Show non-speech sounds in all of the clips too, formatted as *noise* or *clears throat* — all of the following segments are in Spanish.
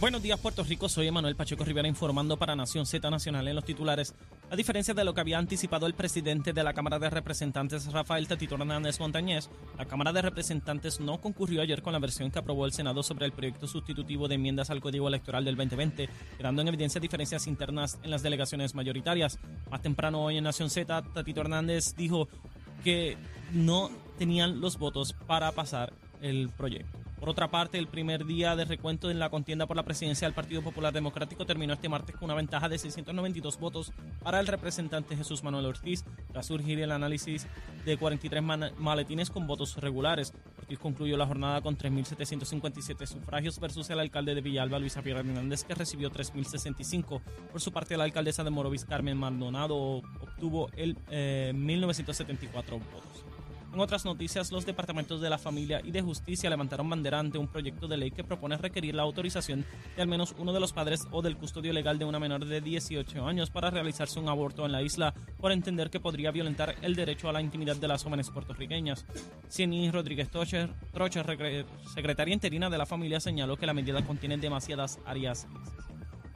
Buenos días, Puerto Rico. Soy Emanuel Pacheco Rivera informando para Nación Z Nacional en los titulares. A diferencia de lo que había anticipado el presidente de la Cámara de Representantes, Rafael Tatito Hernández Montañez, la Cámara de Representantes no concurrió ayer con la versión que aprobó el Senado sobre el proyecto sustitutivo de enmiendas al Código Electoral del 2020, quedando en evidencia diferencias internas en las delegaciones mayoritarias. Más temprano hoy en Nación Z, Tatito Hernández dijo que no tenían los votos para pasar el proyecto. Por otra parte, el primer día de recuento en la contienda por la presidencia del Partido Popular Democrático terminó este martes con una ventaja de 692 votos para el representante Jesús Manuel Ortiz, tras surgir el análisis de 43 maletines con votos regulares. Ortiz concluyó la jornada con 3.757 sufragios versus el alcalde de Villalba, Luis Javier Hernández, que recibió 3.065. Por su parte, la alcaldesa de Morovis, Carmen Maldonado, obtuvo el 1.974 votos. En otras noticias, los departamentos de la familia y de justicia levantaron bandera ante un proyecto de ley que propone requerir la autorización de al menos uno de los padres o del custodio legal de una menor de 18 años para realizarse un aborto en la isla por entender que podría violentar el derecho a la intimidad de las jóvenes puertorriqueñas. Cieny Rodríguez Trocher, secretaria interina de la familia, señaló que la medida contiene demasiadas áreas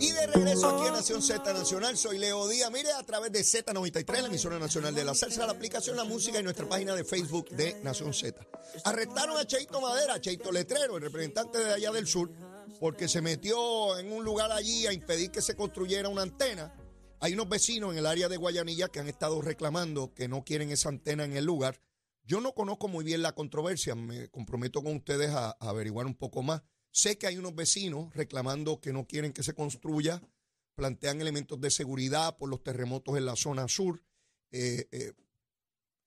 Y de regreso aquí en Nación Z Nacional, soy Leo Díaz. Mire, a través de Z93, la emisora nacional de la salsa, la aplicación La Música y nuestra página de Facebook de Nación Z. Arrestaron a Cheito Madera, Cheito Letrero, el representante de allá del sur, porque se metió en un lugar allí a impedir que se construyera una antena. Hay unos vecinos en el área de Guayanilla que han estado reclamando que no quieren esa antena en el lugar. Yo no conozco muy bien la controversia, me comprometo con ustedes a averiguar un poco más. Sé que hay unos vecinos reclamando que no quieren que se construya, plantean elementos de seguridad por los terremotos en la zona sur. Eh, eh,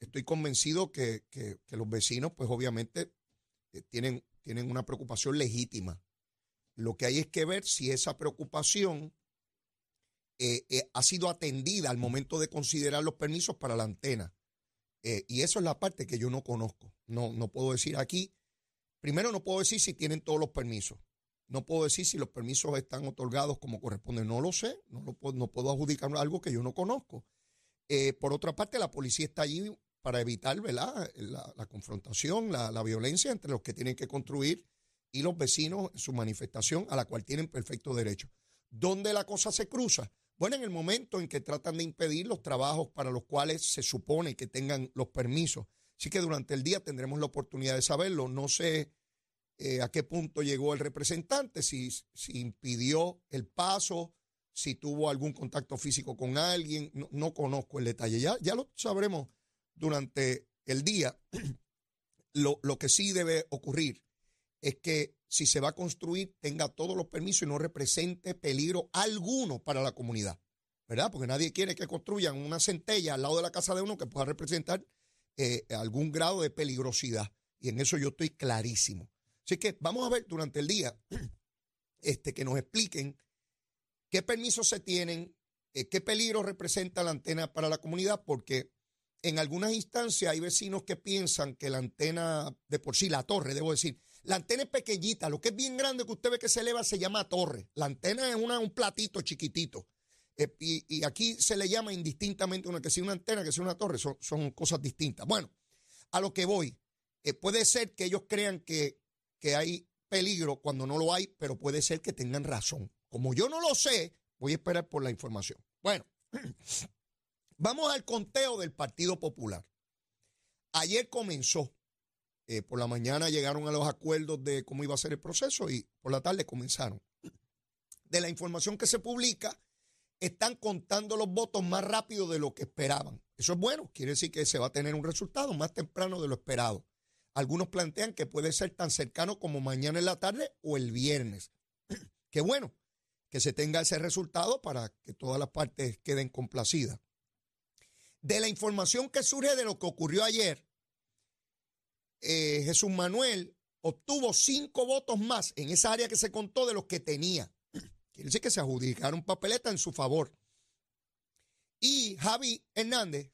estoy convencido que, los vecinos, pues obviamente, eh, tienen, tienen una preocupación legítima. Lo que hay es que ver si esa preocupación ha sido atendida al momento de considerar los permisos para la antena. y eso es la parte que yo no conozco. No, no puedo decir aquí Primero, no puedo decir si tienen todos los permisos. No puedo decir si los permisos están otorgados como corresponde. No lo sé. No, lo puedo, no puedo adjudicar algo que yo no conozco. Eh, por otra parte, la policía está allí para evitar ¿verdad? La, confrontación, la, la, violencia entre los que tienen que construir y los vecinos en su manifestación a la cual tienen perfecto derecho. ¿Dónde la cosa se cruza? Bueno, en el momento en que tratan de impedir los trabajos para los cuales se supone que tengan los permisos. Así que durante el día tendremos la oportunidad de saberlo. No sé eh, a qué punto llegó el representante, si, si, impidió el paso, si tuvo algún contacto físico con alguien. No, conozco el detalle. Ya, ya lo sabremos durante el día. *clears throat* Lo, lo que sí debe ocurrir es que si se va a construir tenga todos los permisos y no represente peligro alguno para la comunidad. ¿Verdad? Porque nadie quiere que construyan una centella al lado de la casa de uno que pueda representar eh, algún grado de peligrosidad. Y en eso yo estoy clarísimo. Así que vamos a ver durante el día *clears throat* este, que nos expliquen qué permisos se tienen, eh, qué peligro representa la antena para la comunidad, porque en algunas instancias hay vecinos que piensan que la antena, de por sí, la torre, debo decir, la antena es pequeñita, lo que es bien grande que usted ve que se eleva se llama torre. La antena es una, un platito chiquitito. Eh, y, aquí se le llama indistintamente una que sea una antena, que sea una torre, son, cosas distintas. Bueno, a lo que voy, eh, puede ser que ellos crean que, que hay peligro cuando no lo hay, pero puede ser que tengan razón. Como yo no lo sé, voy a esperar por la información. Bueno, *clears throat* vamos al conteo del Partido Popular. Ayer comenzó, eh, por la mañana llegaron a los acuerdos de cómo iba a ser el proceso y por la tarde comenzaron. De la información que se publica, están contando los votos más rápido de lo que esperaban. Eso es bueno, quiere decir que se va a tener un resultado más temprano de lo esperado. Algunos plantean que puede ser tan cercano como mañana en la tarde o el viernes. *clears throat* Qué bueno que se tenga ese resultado para que todas las partes queden complacidas. De la información que surge de lo que ocurrió ayer, eh, Jesús Manuel obtuvo cinco votos más en esa área que se contó de los que tenía. Quiere decir que se adjudicaron papeletas en su favor. Y Javi Hernández,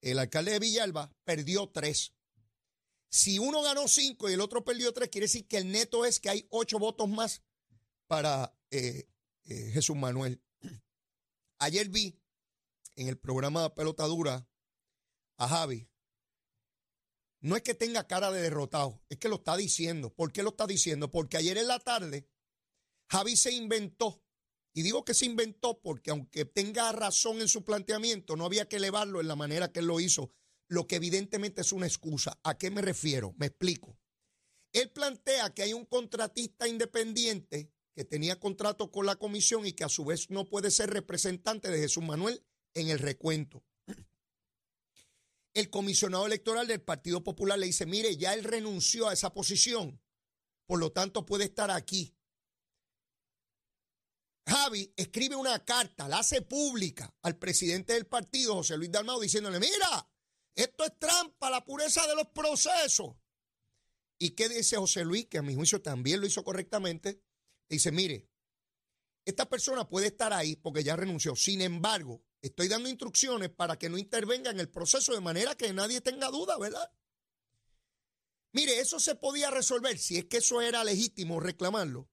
el alcalde de Villalba, perdió tres. Si uno ganó cinco y el otro perdió tres, quiere decir que el neto es que hay ocho votos más para eh, eh, Jesús Manuel. *clears throat* Ayer vi en el programa Pelota Dura a Javi. No es que tenga cara de derrotado, es que lo está diciendo. ¿Por qué lo está diciendo? Porque ayer en la tarde Javi se inventó, y digo que se inventó porque aunque tenga razón en su planteamiento, no había que elevarlo en la manera que él lo hizo, lo que evidentemente es una excusa. ¿A qué me refiero? Me explico. Él plantea que hay un contratista independiente que tenía contrato con la comisión y que a su vez no puede ser representante de Jesús Manuel en el recuento. El comisionado electoral del Partido Popular le dice, mire, ya él renunció a esa posición, por lo tanto puede estar aquí. Javi escribe una carta, la hace pública al presidente del partido, José Luis Dalmado, diciéndole, mira, esto es trampa, la pureza de los procesos. ¿Y qué dice José Luis? Que a mi juicio también lo hizo correctamente. Dice, mire, esta persona puede estar ahí porque ya renunció. Sin embargo, estoy dando instrucciones para que no intervenga en el proceso de manera que nadie tenga duda, ¿verdad? Mire, eso se podía resolver si es que eso era legítimo reclamarlo,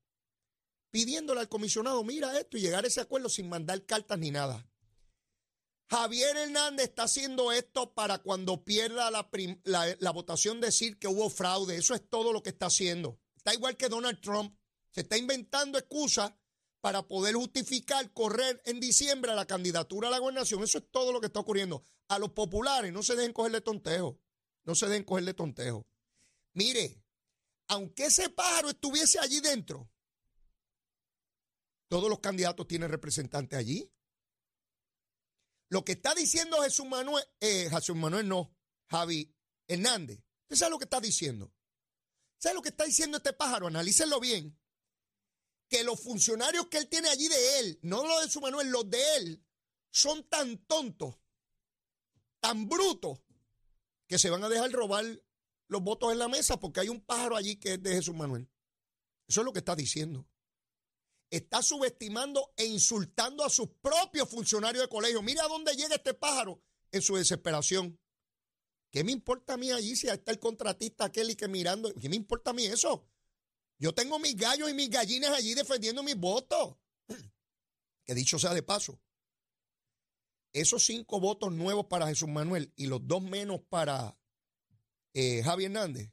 pidiéndole al comisionado, mira esto y llegar a ese acuerdo sin mandar cartas ni nada. Javier Hernández está haciendo esto para cuando pierda la, votación decir que hubo fraude. Eso es todo lo que está haciendo. Está igual que Donald Trump. Se está inventando excusas para poder justificar correr en diciembre a la candidatura a la gobernación. Eso es todo lo que está ocurriendo. A los populares no se dejen cogerle tontejo. No se dejen cogerle tontejo. Mire, aunque ese pájaro estuviese allí dentro, todos los candidatos tienen representantes allí. Lo que está diciendo Jesús Manuel, eh, Jesús Manuel no, Javi Hernández. ¿Usted sabe lo que está diciendo? ¿Sabe lo que está diciendo este pájaro? Analícenlo bien que los funcionarios que él tiene allí de él, no los de su Manuel, los de él, son tan tontos, tan brutos, que se van a dejar robar los votos en la mesa porque hay un pájaro allí que es de Jesús Manuel. Eso es lo que está diciendo. Está subestimando e insultando a sus propios funcionarios de colegio. Mira a dónde llega este pájaro en su desesperación. ¿Qué me importa a mí allí si está el contratista aquel y que mirando? ¿Qué me importa a mí eso? Yo tengo mis gallos y mis gallinas allí defendiendo mis votos. *clears throat* Que dicho sea de paso, esos cinco votos nuevos para Jesús Manuel y los dos menos para eh, Javi Hernández,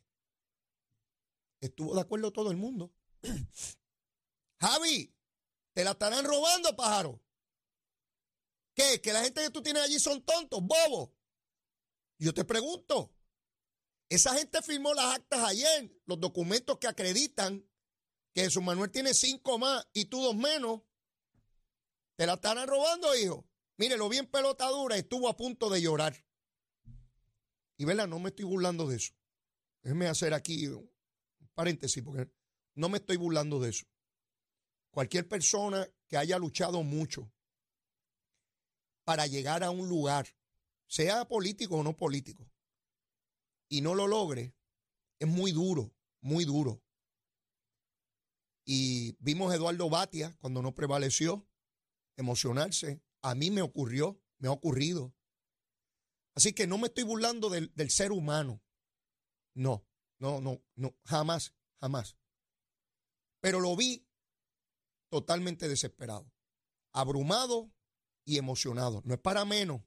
estuvo de acuerdo todo el mundo. *clears throat* Javi, te la estarán robando, pájaro. ¿Qué? ¿Que la gente que tú tienes allí son tontos, bobos? Yo te pregunto, esa gente firmó las actas ayer, los documentos que acreditan que Jesús Manuel tiene cinco más y tú dos menos. Te la están robando, hijo. Mire, lo vi estuvo a punto de llorar. Y verdad, no me estoy burlando de eso. Déjeme hacer aquí un paréntesis, porque no me estoy burlando de eso. Cualquier persona que haya luchado mucho para llegar a un lugar, sea político o no político, y no lo logre, es muy duro, muy duro. Y vimos a Eduardo Batia cuando no prevaleció, emocionarse. A mí me ocurrió, me ha ocurrido. Así que no me estoy burlando del, del ser humano. No, no, no, no, jamás, jamás. Pero lo vi totalmente desesperado, abrumado y emocionado. No es para menos.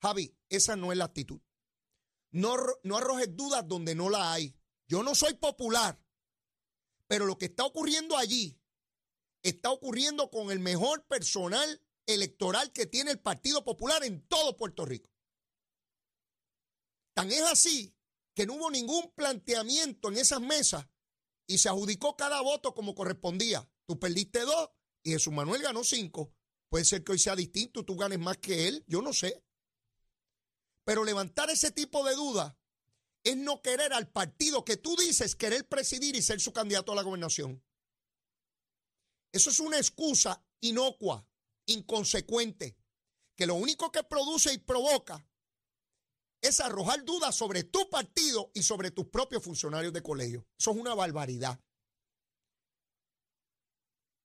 Javi, esa no es la actitud. No, no arrojes dudas donde no la hay. Yo no soy popular, pero lo que está ocurriendo allí está ocurriendo con el mejor personal electoral que tiene el Partido Popular en todo Puerto Rico. Tan es así que no hubo ningún planteamiento en esas mesas y se adjudicó cada voto como correspondía. Tú perdiste dos y Jesús Manuel ganó cinco. Puede ser que hoy sea distinto, tú ganes más que él, yo no sé. Pero levantar ese tipo de dudas es no querer al partido que tú dices querer presidir y ser su candidato a la gobernación. Eso es una excusa inocua, inconsecuente, que lo único que produce y provoca es arrojar dudas sobre tu partido y sobre tus propios funcionarios de colegio. Eso es una barbaridad.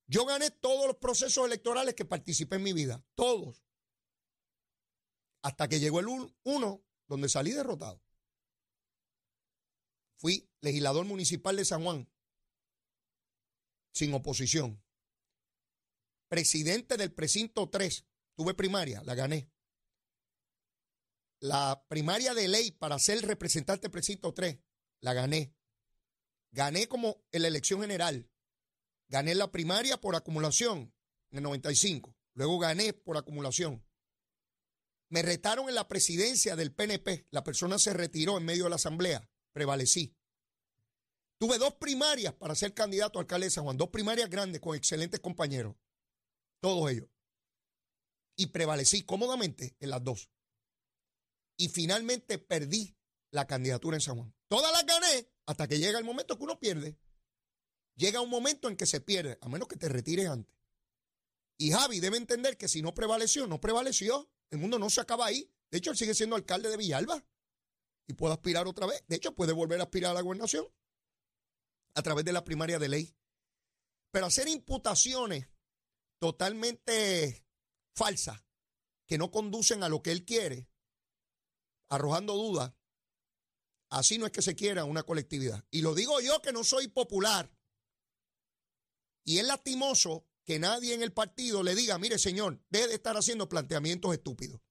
Yo gané todos los procesos electorales que participé en mi vida, todos. Hasta que llegó el uno donde salí derrotado. Fui legislador municipal de San Juan, sin oposición. Presidente del precinto 3, tuve primaria, la gané. La primaria de ley para ser representante del precinto 3, la gané. Gané como en la elección general. Gané la primaria por acumulación en el 95. Luego gané por acumulación. Me retaron en la presidencia del PNP. La persona se retiró en medio de la asamblea. Prevalecí. Tuve dos primarias para ser candidato a alcalde de San Juan. Dos primarias grandes con excelentes compañeros. Todos ellos. Y prevalecí cómodamente en las dos. Y finalmente perdí la candidatura en San Juan. Todas las gané hasta que llega el momento que uno pierde. Llega un momento en que se pierde, a menos que te retires antes. Y Javi debe entender que si no prevaleció, no prevaleció. El mundo no se acaba ahí. De hecho, él sigue siendo alcalde de Villalba y puede aspirar otra vez. De hecho, puede volver a aspirar a la gobernación a través de la primaria de ley. Pero hacer imputaciones totalmente falsas que no conducen a lo que él quiere, arrojando dudas, así no es que se quiera una colectividad. Y lo digo yo que no soy popular. Y es lastimoso que nadie en el partido le diga, mire señor, deje de estar haciendo planteamientos estúpidos.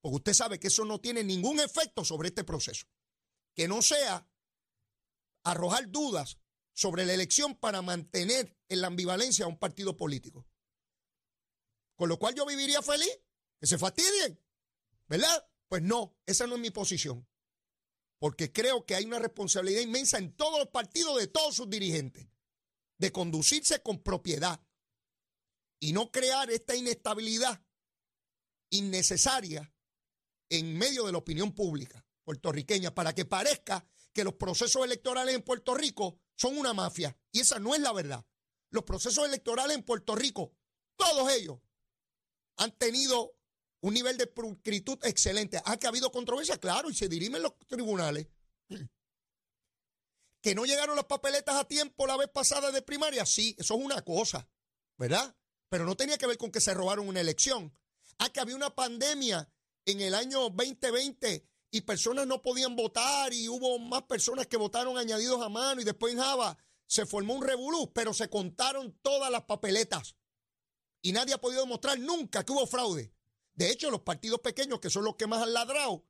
Porque usted sabe que eso no tiene ningún efecto sobre este proceso. Que no sea arrojar dudas sobre la elección para mantener en la ambivalencia a un partido político. Con lo cual yo viviría feliz, que se fastidien, ¿verdad? Pues no, esa no es mi posición. Porque creo que hay una responsabilidad inmensa en todos los partidos de todos sus dirigentes de conducirse con propiedad y no crear esta inestabilidad innecesaria en medio de la opinión pública puertorriqueña para que parezca que los procesos electorales en Puerto Rico son una mafia. Y esa no es la verdad. Los procesos electorales en Puerto Rico, todos ellos, han tenido un nivel de pulcritud excelente. ¿Ha que ha habido controversia? Claro, y se dirimen los tribunales. ¿Que no llegaron las papeletas a tiempo la vez pasada de primaria? Sí, eso es una cosa, ¿verdad? Pero no tenía que ver con que se robaron una elección. Ah, que había una pandemia en el año 2020 y personas no podían votar y hubo más personas que votaron añadidos a mano y después en Java se formó un revolú, pero se contaron todas las papeletas y nadie ha podido demostrar nunca que hubo fraude. De hecho, los partidos pequeños, que son los que más han ladrado,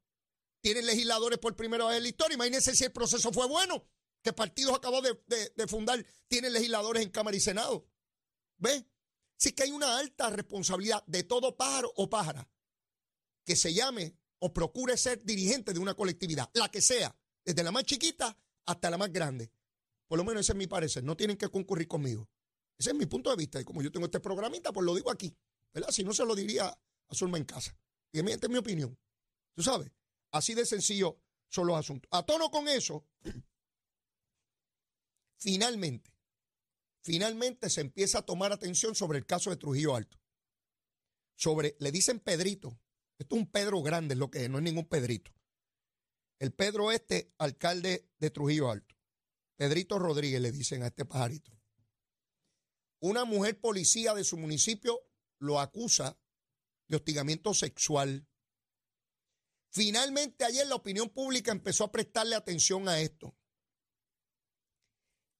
tienen legisladores por primera vez en la historia. Imagínense si el proceso fue bueno que partidos acabó de, fundar tienen legisladores en Cámara y Senado. ¿Ve? Sí que hay una alta responsabilidad de todo pájaro o pájara que se llame o procure ser dirigente de una colectividad, la que sea, desde la más chiquita hasta la más grande. Por lo menos ese es mi parecer. No tienen que concurrir conmigo. Ese es mi punto de vista. Y como yo tengo este programita, pues lo digo aquí. ¿Verdad? Si no se lo diría a en casa. Y esta es mi opinión. Tú sabes, así de sencillo son los asuntos. A tono con eso, Finalmente, finalmente se empieza a tomar atención sobre el caso de Trujillo Alto. Sobre, le dicen Pedrito. Esto es un Pedro grande, es lo que es, no es ningún Pedrito. El Pedro este, alcalde de Trujillo Alto. Pedrito Rodríguez le dicen a este pajarito. Una mujer policía de su municipio lo acusa de hostigamiento sexual. Finalmente ayer la opinión pública empezó a prestarle atención a esto.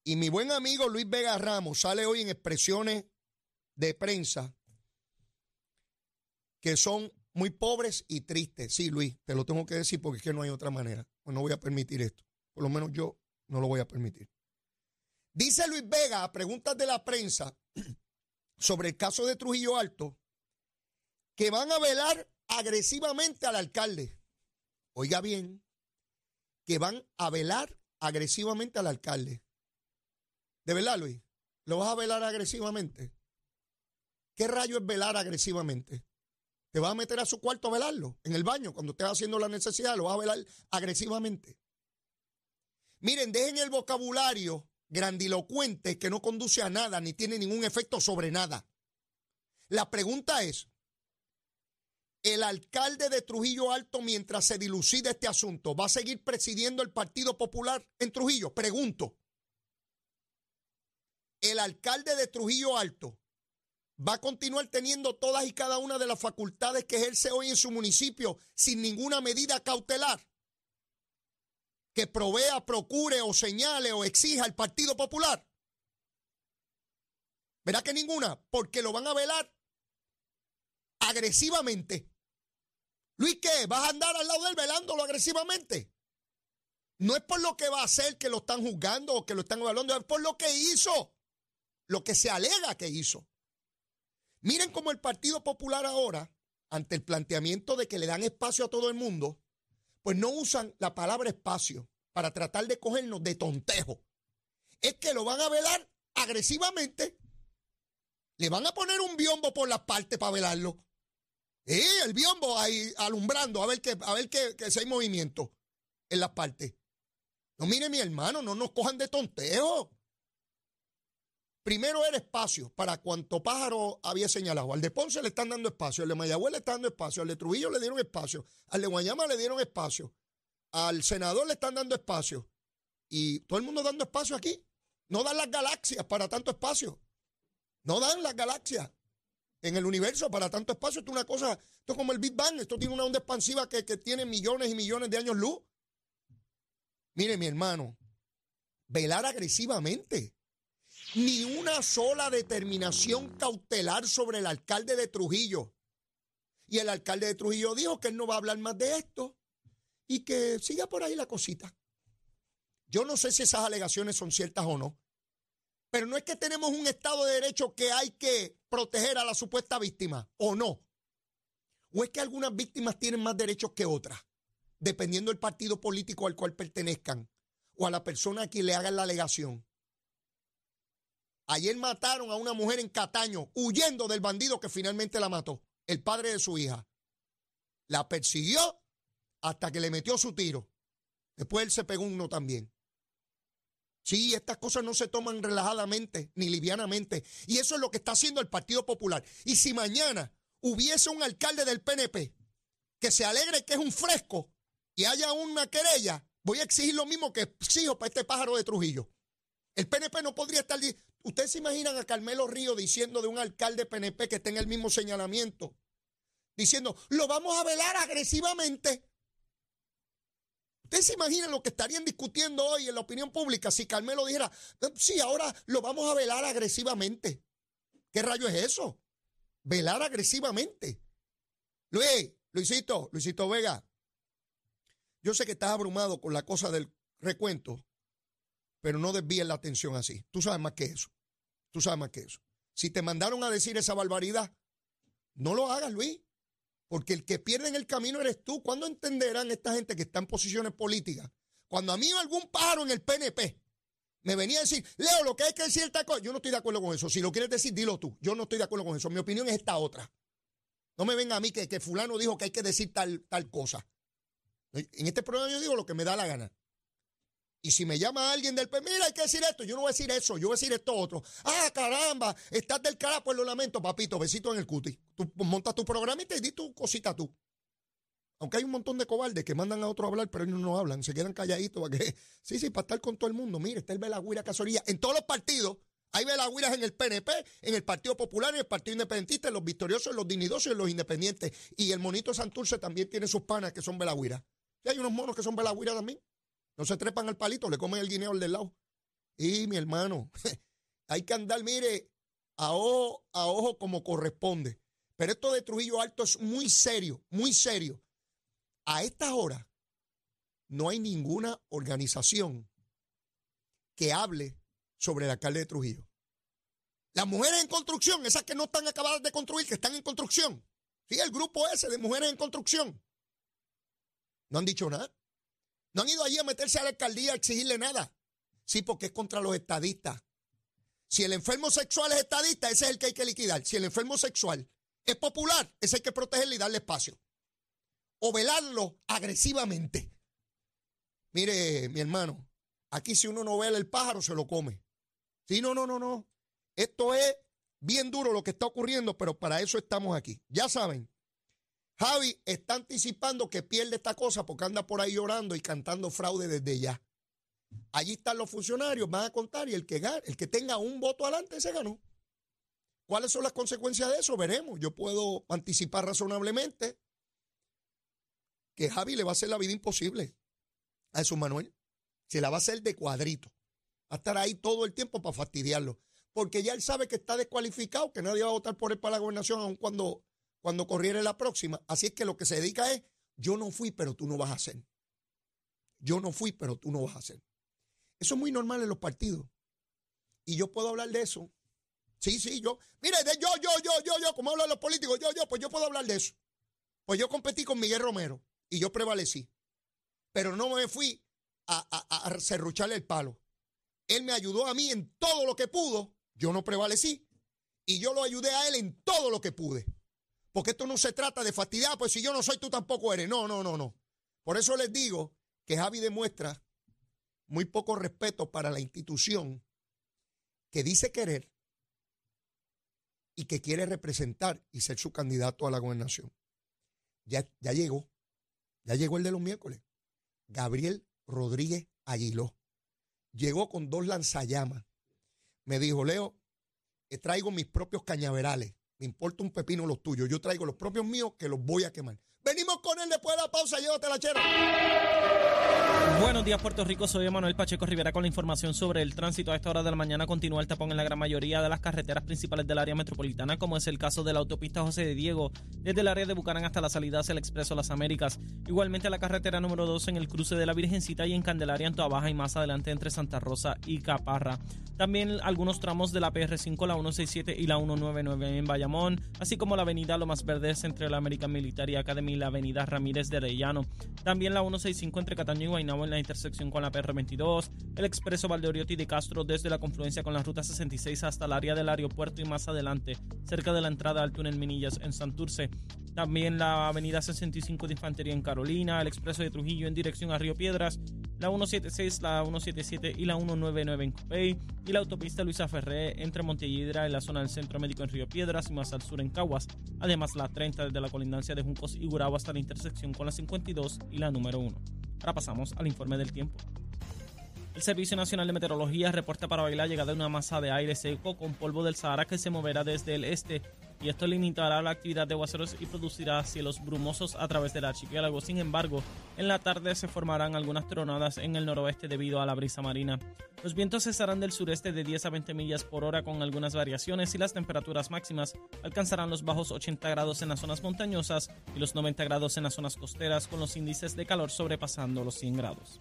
Y mi buen amigo Luis Vega Ramos sale hoy en expresiones de prensa que son muy pobres y tristes. Sí, Luis, te lo tengo que decir porque es que no hay otra manera. Pues no voy a permitir esto. Por lo menos yo no lo voy a permitir. Dice Luis Vega a preguntas de la prensa *clears throat* sobre el caso de Trujillo Alto que van a velar agresivamente al alcalde. Oiga bien, que van a velar agresivamente al alcalde. ¿De verdad, Luis? ¿Lo vas a velar agresivamente? ¿Qué rayo es velar agresivamente? ¿Te vas a meter a su cuarto a velarlo? En el baño, cuando estés haciendo la necesidad, lo vas a velar agresivamente. Miren, dejen el vocabulario grandilocuente que no conduce a nada ni tiene ningún efecto sobre nada. La pregunta es, el alcalde de Trujillo Alto, mientras se dilucida este asunto, va a seguir presidiendo el Partido Popular en Trujillo? Pregunto. El alcalde de Trujillo Alto va a continuar teniendo todas y cada una de las facultades que ejerce hoy en su municipio sin ninguna medida cautelar que provea, procure o señale o exija el Partido Popular. ¿Verá que ninguna? Porque lo van a velar agresivamente. Luis, ¿qué? ¿Vas a andar al lado de él velándolo agresivamente? No es por lo que va a hacer que lo están juzgando o que lo están evaluando, es por lo que hizo, lo que se alega que hizo. Miren cómo el Partido Popular ahora, ante el planteamiento de que le dan espacio a todo el mundo, pues no usan la palabra espacio para tratar de cogernos de tontejo. Es que lo van a velar agresivamente. Le van a poner un biombo por las partes para velarlo. El biombo ahí alumbrando a ver que, a ver que, que si hay movimiento en las partes. No, mire mi hermano, no nos cojan de tontejo. Primero era espacio para cuanto pájaro había señalado. Al de Ponce le están dando espacio, al de Mayagüez le están dando espacio, al de Trujillo le dieron espacio, al de Guayama le dieron espacio, al senador le están dando espacio. Y todo el mundo dando espacio aquí. No dan las galaxias para tanto espacio. No dan las galaxias en el universo para tanto espacio. Esto es una cosa, esto es como el Big Bang, esto tiene una onda expansiva que, que tiene millones y millones de años luz. Mire, mi hermano, velar agresivamente ni una sola determinación cautelar sobre el alcalde de Trujillo. Y el alcalde de Trujillo dijo que él no va a hablar más de esto y que siga por ahí la cosita. Yo no sé si esas alegaciones son ciertas o no, pero no es que tenemos un Estado de Derecho que hay que proteger a la supuesta víctima, o no. O es que algunas víctimas tienen más derechos que otras, dependiendo del partido político al cual pertenezcan, o a la persona a quien le hagan la alegación. Ayer mataron a una mujer en Cataño, huyendo del bandido que finalmente la mató, el padre de su hija. La persiguió hasta que le metió su tiro. Después él se pegó uno también. Sí, estas cosas no se toman relajadamente ni livianamente. Y eso es lo que está haciendo el Partido Popular. Y si mañana hubiese un alcalde del PNP que se alegre que es un fresco y haya una querella, voy a exigir lo mismo que exijo para este pájaro de Trujillo. El PNP no podría estar... ¿Ustedes se imaginan a Carmelo Río diciendo de un alcalde PNP que tenga el mismo señalamiento? Diciendo, lo vamos a velar agresivamente. ¿Ustedes se imaginan lo que estarían discutiendo hoy en la opinión pública si Carmelo dijera, sí, ahora lo vamos a velar agresivamente? ¿Qué rayo es eso? Velar agresivamente. Luis, Luisito, Luisito Vega, yo sé que estás abrumado con la cosa del recuento, pero no desvíen la atención así. Tú sabes más que eso. Tú sabes más que eso. Si te mandaron a decir esa barbaridad, no lo hagas, Luis. Porque el que pierde en el camino eres tú. ¿Cuándo entenderán esta gente que está en posiciones políticas? Cuando a mí algún pájaro en el PNP me venía a decir, Leo, lo que hay que decir esta cosa, yo no estoy de acuerdo con eso. Si lo quieres decir, dilo tú. Yo no estoy de acuerdo con eso. Mi opinión es esta otra. No me venga a mí que, que fulano dijo que hay que decir tal, tal cosa. En este programa yo digo lo que me da la gana. Y si me llama alguien del PNP, mira, hay que decir esto, yo no voy a decir eso, yo voy a decir esto otro. Ah, caramba, estás del cara, pues lo lamento, papito, besito en el cuti. Tú montas tu programa y te di tu cosita tú. Aunque hay un montón de cobardes que mandan a otro hablar, pero ellos no hablan, se quedan calladitos para que. *laughs* Sí, sí, para estar con todo el mundo. Mire, está el Belagüira Casorilla. En todos los partidos hay Belagüiras en el PNP, en el Partido Popular, en el Partido Independentista, en los victoriosos, en los dignidosos y los independientes. Y el monito Santurce también tiene sus panas que son Belagüiras. Y hay unos monos que son Belagüiras también. No se trepan al palito, le comen el guineo al del lado. Y mi hermano, *laughs* hay que andar, mire, a ojo, a ojo como corresponde. Pero esto de Trujillo Alto es muy serio, muy serio. A estas horas no hay ninguna organización que hable sobre el alcalde de Trujillo. Las mujeres en construcción, esas que no están acabadas de construir, que están en construcción. Sí, el grupo ese de mujeres en construcción. No han dicho nada. No han ido allí a meterse a la alcaldía a exigirle nada. Sí, porque es contra los estadistas. Si el enfermo sexual es estadista, ese es el que hay que liquidar. Si el enfermo sexual es popular, ese hay que protegerle y darle espacio. O velarlo agresivamente. Mire, mi hermano, aquí si uno no vela el pájaro, se lo come. Sí, no, no, no, no. Esto es bien duro lo que está ocurriendo, pero para eso estamos aquí. Ya saben, Javi está anticipando que pierde esta cosa porque anda por ahí llorando y cantando fraude desde ya. Allí están los funcionarios, van a contar y el que, el que tenga un voto adelante se ganó. ¿Cuáles son las consecuencias de eso? Veremos. Yo puedo anticipar razonablemente que Javi le va a hacer la vida imposible a eso Manuel. Se la va a hacer de cuadrito. Va a estar ahí todo el tiempo para fastidiarlo. Porque ya él sabe que está descualificado, que nadie va a votar por él para la gobernación, aun cuando, cuando corriera la próxima. Así es que lo que se dedica es, yo no fui, pero tú no vas a hacer. Yo no fui, pero tú no vas a hacer. Eso es muy normal en los partidos. Y yo puedo hablar de eso. Sí, sí, yo. Mire, de yo, yo, yo, yo, yo, como hablan los políticos, yo, yo, pues yo puedo hablar de eso. Pues yo competí con Miguel Romero y yo prevalecí. Pero no me fui a, a, a cerrucharle el palo. Él me ayudó a mí en todo lo que pudo. Yo no prevalecí. Y yo lo ayudé a él en todo lo que pude. Porque esto no se trata de fastidiar, pues si yo no soy, tú tampoco eres. No, no, no, no. Por eso les digo que Javi demuestra muy poco respeto para la institución que dice querer y que quiere representar y ser su candidato a la gobernación. Ya, ya llegó, ya llegó el de los miércoles. Gabriel Rodríguez Aguiló. Llegó con dos lanzallamas. Me dijo, Leo, traigo mis propios cañaverales. Me importa un pepino los tuyos. Yo traigo los propios míos que los voy a quemar. Venimos él después pausa. Llévate la chera. Buenos días, Puerto Rico. Soy Manuel Pacheco Rivera con la información sobre el tránsito. A esta hora de la mañana continúa el tapón en la gran mayoría de las carreteras principales del área metropolitana, como es el caso de la autopista José de Diego, desde el área de Bucarán hasta la salida hacia el Expreso Las Américas. Igualmente la carretera número 2 en el cruce de la Virgencita y en Candelaria en Toa Baja y más adelante entre Santa Rosa y Caparra. También algunos tramos de la PR5, la 167 y la 199 en Bayamón, así como la avenida Lomas Verdes entre la American Military Academy y la avenida Ramírez de Arellano. También la 165 entre Cataño y Guaynabo en la intersección con la PR22, el expreso Valdeoriotti de Castro desde la confluencia con la ruta 66 hasta el área del aeropuerto y más adelante, cerca de la entrada al túnel Minillas en Santurce. También la avenida 65 de Infantería en Carolina, el expreso de Trujillo en dirección a Río Piedras, la 176, la 177 y la 199 en Copey, y la autopista Luisa Ferré entre Montelledra en la zona del Centro Médico en Río Piedras y más al sur en Caguas. Además, la 30 desde la colindancia de Juncos y Gurabo hasta la intersección con la 52 y la número 1. Ahora pasamos al informe del tiempo. El Servicio Nacional de Meteorología reporta para hoy la llegada de una masa de aire seco con polvo del Sahara que se moverá desde el este y esto limitará la actividad de aguaceros y producirá cielos brumosos a través del archipiélago. Sin embargo, en la tarde se formarán algunas tronadas en el noroeste debido a la brisa marina. Los vientos cesarán del sureste de 10 a 20 millas por hora con algunas variaciones y las temperaturas máximas alcanzarán los bajos 80 grados en las zonas montañosas y los 90 grados en las zonas costeras con los índices de calor sobrepasando los 100 grados.